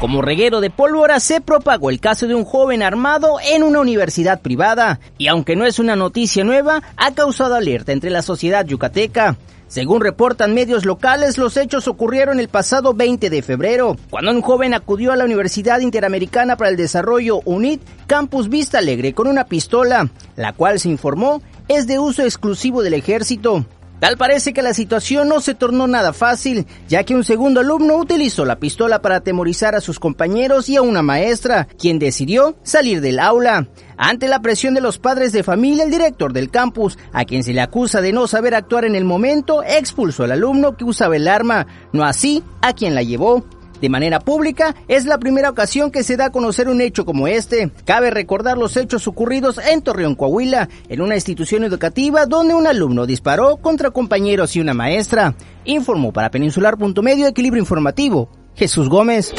Como reguero de pólvora se propagó el caso de un joven armado en una universidad privada, y aunque no es una noticia nueva, ha causado alerta entre la sociedad yucateca. Según reportan medios locales, los hechos ocurrieron el pasado 20 de febrero, cuando un joven acudió a la Universidad Interamericana para el Desarrollo UNIT, Campus Vista Alegre, con una pistola, la cual se informó es de uso exclusivo del ejército. Tal parece que la situación no se tornó nada fácil, ya que un segundo alumno utilizó la pistola para atemorizar a sus compañeros y a una maestra, quien decidió salir del aula. Ante la presión de los padres de familia, el director del campus, a quien se le acusa de no saber actuar en el momento, expulsó al alumno que usaba el arma, no así a quien la llevó de manera pública, es la primera ocasión que se da a conocer un hecho como este. Cabe recordar los hechos ocurridos en Torreón, Coahuila, en una institución educativa donde un alumno disparó contra compañeros y una maestra. Informó para Peninsular.medio Equilibrio Informativo. Jesús Gómez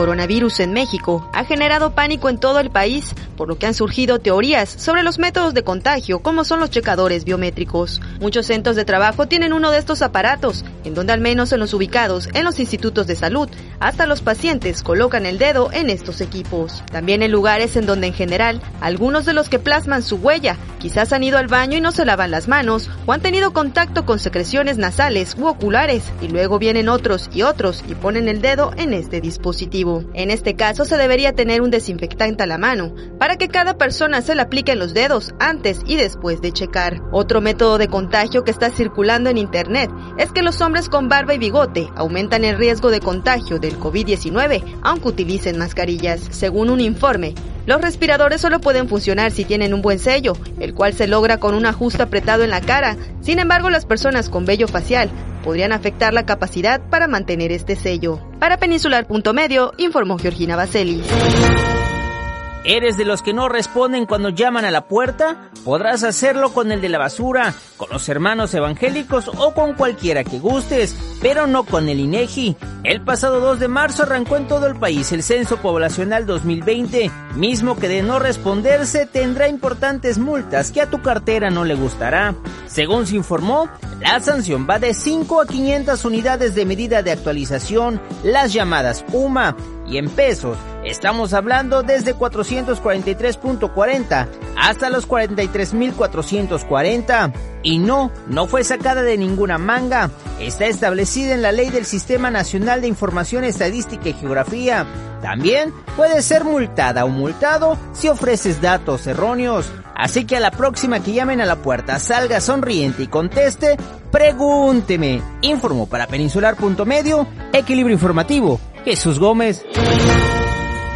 coronavirus en México ha generado pánico en todo el país, por lo que han surgido teorías sobre los métodos de contagio, como son los checadores biométricos. Muchos centros de trabajo tienen uno de estos aparatos, en donde al menos en los ubicados en los institutos de salud, hasta los pacientes colocan el dedo en estos equipos. También en lugares en donde en general algunos de los que plasman su huella quizás han ido al baño y no se lavan las manos o han tenido contacto con secreciones nasales u oculares y luego vienen otros y otros y ponen el dedo en este dispositivo. En este caso se debería tener un desinfectante a la mano para que cada persona se le aplique en los dedos antes y después de checar. Otro método de contagio que está circulando en internet es que los hombres con barba y bigote aumentan el riesgo de contagio del COVID-19 aunque utilicen mascarillas. Según un informe, los respiradores solo pueden funcionar si tienen un buen sello, el cual se logra con un ajuste apretado en la cara. Sin embargo, las personas con vello facial podrían afectar la capacidad para mantener este sello. Para peninsular.medio, informó Georgina Baselis. ¿Eres de los que no responden cuando llaman a la puerta? Podrás hacerlo con el de la basura, con los hermanos evangélicos o con cualquiera que gustes, pero no con el INEGI. El pasado 2 de marzo arrancó en todo el país el Censo Poblacional 2020, mismo que de no responderse tendrá importantes multas que a tu cartera no le gustará. Según se informó, la sanción va de 5 a 500 unidades de medida de actualización, las llamadas UMA, y en pesos estamos hablando desde 443.40 hasta los 43.440. Y no, no fue sacada de ninguna manga. Está establecida en la ley del Sistema Nacional de Información Estadística y Geografía. También puede ser multada o multado si ofreces datos erróneos. Así que a la próxima que llamen a la puerta, salga sonriente y conteste, pregúnteme. Informo para peninsular.medio, equilibrio informativo. Jesús Gómez.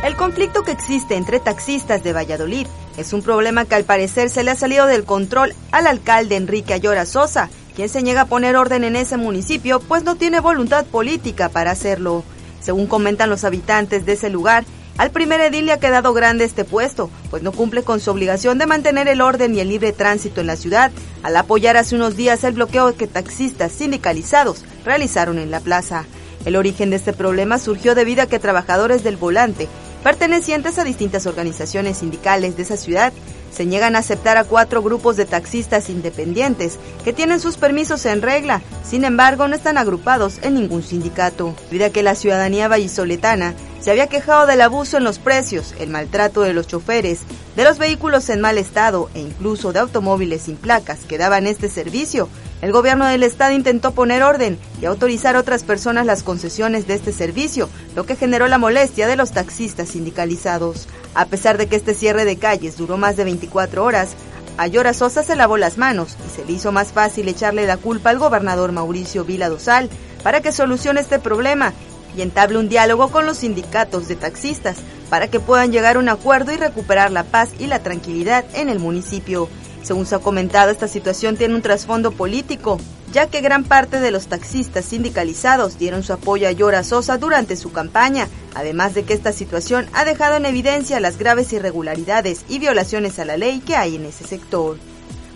El conflicto que existe entre taxistas de Valladolid es un problema que al parecer se le ha salido del control al alcalde Enrique Ayora Sosa, quien se niega a poner orden en ese municipio pues no tiene voluntad política para hacerlo. Según comentan los habitantes de ese lugar, al primer edil le ha quedado grande este puesto, pues no cumple con su obligación de mantener el orden y el libre tránsito en la ciudad, al apoyar hace unos días el bloqueo que taxistas sindicalizados realizaron en la plaza. El origen de este problema surgió debido a que trabajadores del volante, pertenecientes a distintas organizaciones sindicales de esa ciudad, se niegan a aceptar a cuatro grupos de taxistas independientes que tienen sus permisos en regla, sin embargo no están agrupados en ningún sindicato, debido a que la ciudadanía vallisoletana se había quejado del abuso en los precios, el maltrato de los choferes, de los vehículos en mal estado e incluso de automóviles sin placas que daban este servicio, el gobierno del estado intentó poner orden y autorizar a otras personas las concesiones de este servicio, lo que generó la molestia de los taxistas sindicalizados. A pesar de que este cierre de calles duró más de 24 horas, Ayora Sosa se lavó las manos y se le hizo más fácil echarle la culpa al gobernador Mauricio Vila Dosal para que solucione este problema y entable un diálogo con los sindicatos de taxistas para que puedan llegar a un acuerdo y recuperar la paz y la tranquilidad en el municipio. Según se ha comentado, esta situación tiene un trasfondo político, ya que gran parte de los taxistas sindicalizados dieron su apoyo a Yora Sosa durante su campaña, además de que esta situación ha dejado en evidencia las graves irregularidades y violaciones a la ley que hay en ese sector.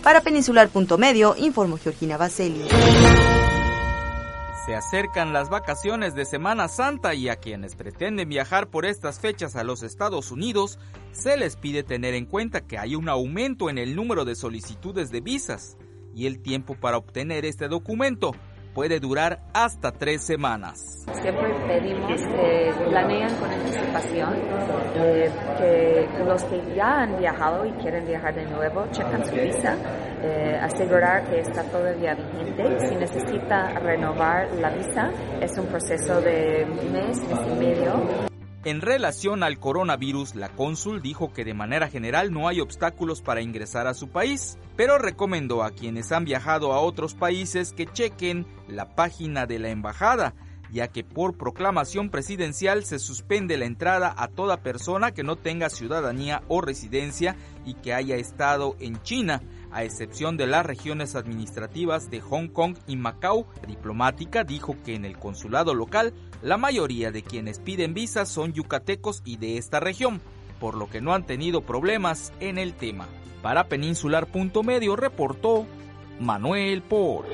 Para Peninsular.medio, informó Georgina Baseli. Se acercan las vacaciones de Semana Santa y a quienes pretenden viajar por estas fechas a los Estados Unidos, se les pide tener en cuenta que hay un aumento en el número de solicitudes de visas y el tiempo para obtener este documento puede durar hasta tres semanas. Siempre pedimos que planean con anticipación, eh, que los que ya han viajado y quieren viajar de nuevo checan su visa, eh, asegurar que está todavía vigente. Si necesita renovar la visa, es un proceso de mes, mes y medio en relación al coronavirus, la cónsul dijo que de manera general no hay obstáculos para ingresar a su país, pero recomendó a quienes han viajado a otros países que chequen la página de la embajada, ya que por proclamación presidencial se suspende la entrada a toda persona que no tenga ciudadanía o residencia y que haya estado en China a excepción de las regiones administrativas de Hong Kong y Macao. La diplomática dijo que en el consulado local la mayoría de quienes piden visas son yucatecos y de esta región, por lo que no han tenido problemas en el tema. Para Peninsular.medio reportó Manuel Por.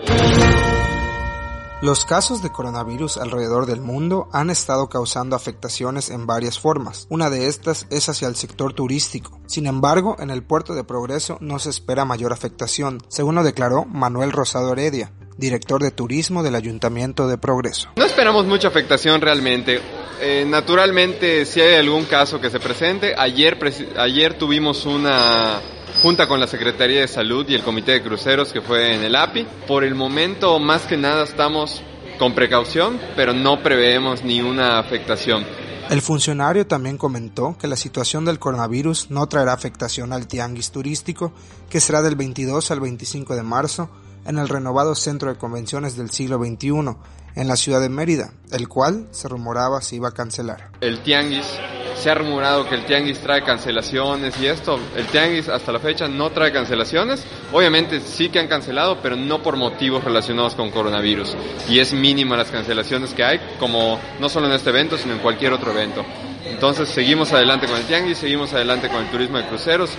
Los casos de coronavirus alrededor del mundo han estado causando afectaciones en varias formas. Una de estas es hacia el sector turístico. Sin embargo, en el puerto de Progreso no se espera mayor afectación, según lo declaró Manuel Rosado Heredia, director de turismo del Ayuntamiento de Progreso. No esperamos mucha afectación realmente. Eh, naturalmente, si hay algún caso que se presente, ayer, ayer tuvimos una junta con la Secretaría de Salud y el Comité de Cruceros que fue en el API. Por el momento, más que nada, estamos con precaución, pero no preveemos ni una afectación. El funcionario también comentó que la situación del coronavirus no traerá afectación al tianguis turístico, que será del 22 al 25 de marzo en el renovado Centro de Convenciones del siglo XXI, en la ciudad de Mérida, el cual se rumoraba se iba a cancelar. El tianguis se ha rumorado que el Tianguis trae cancelaciones y esto, el Tianguis hasta la fecha no trae cancelaciones. Obviamente sí que han cancelado, pero no por motivos relacionados con coronavirus. Y es mínima las cancelaciones que hay, como no solo en este evento, sino en cualquier otro evento. Entonces seguimos adelante con el Tianguis, seguimos adelante con el turismo de cruceros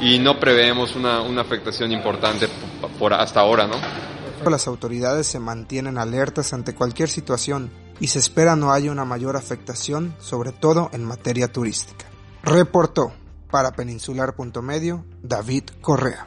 y no preveemos una, una afectación importante por hasta ahora, ¿no? Las autoridades se mantienen alertas ante cualquier situación y se espera no haya una mayor afectación, sobre todo en materia turística. Reportó para peninsular.medio David Correa.